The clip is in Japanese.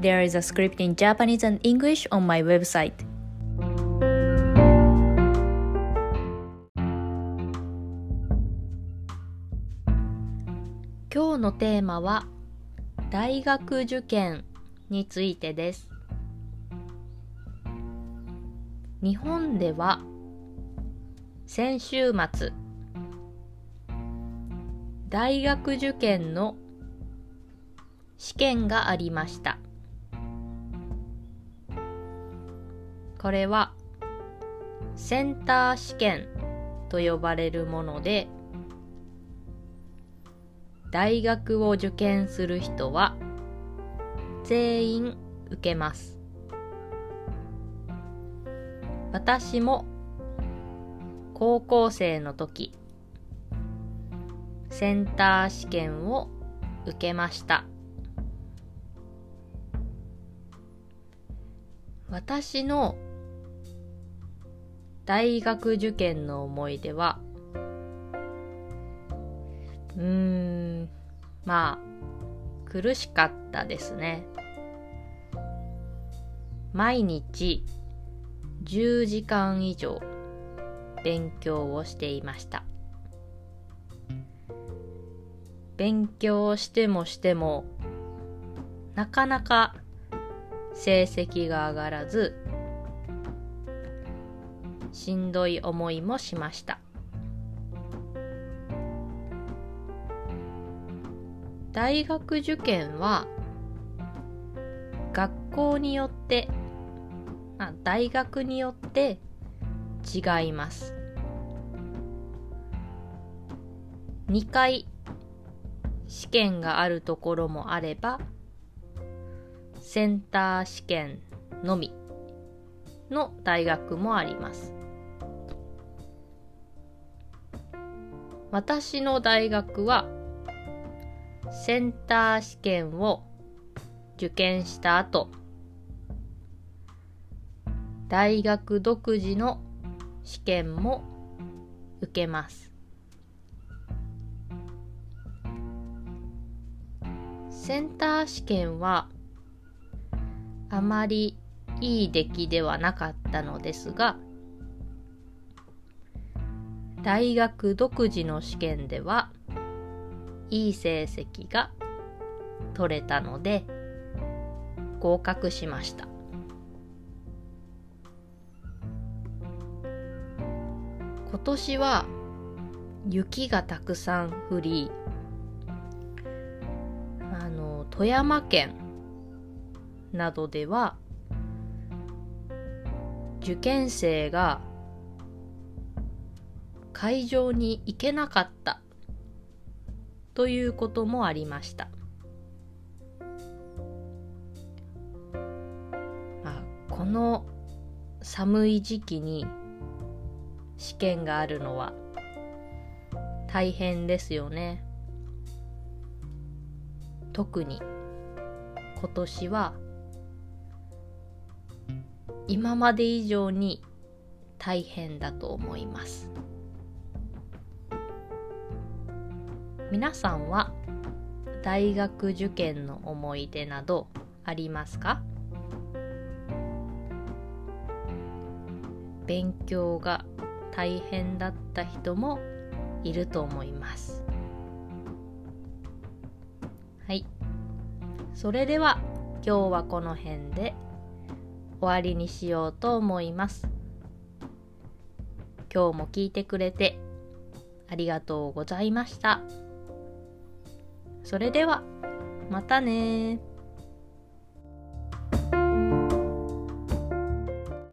There is a script in Japanese and English on my website. 今日のテーマは大学受験についてです。日本では先週末大学受験の試験がありました。これはセンター試験と呼ばれるもので大学を受験する人は全員受けます。私も高校生の時センター試験を受けました。私の大学受験の思い出は、うーん、まあ、苦しかったですね。毎日10時間以上勉強をしていました。勉強してもしてもなかなか成績が上がらずしんどい思いもしました。大学受験は学校によってあ大学によって違います。2回試験があるところもあればセンター試験のみの大学もあります。私の大学はセンター試験を受験した後大学独自の試験も受けます。センター試験はあまりいい出来ではなかったのですが大学独自の試験ではいい成績が取れたので合格しました。今年は雪がたくさん降りあの富山県などでは受験生が会場に行けなかったということもありました。あこの寒い時期に試験があるのは大変ですよね。特に今年は今まで以上に大変だと思います。皆さんは大学受験の思い出などありますか？勉強が大変だった人もいると思います。はい。それでは今日はこの辺で終わりにしようと思います。今日も聞いてくれてありがとうございました。それでは、またね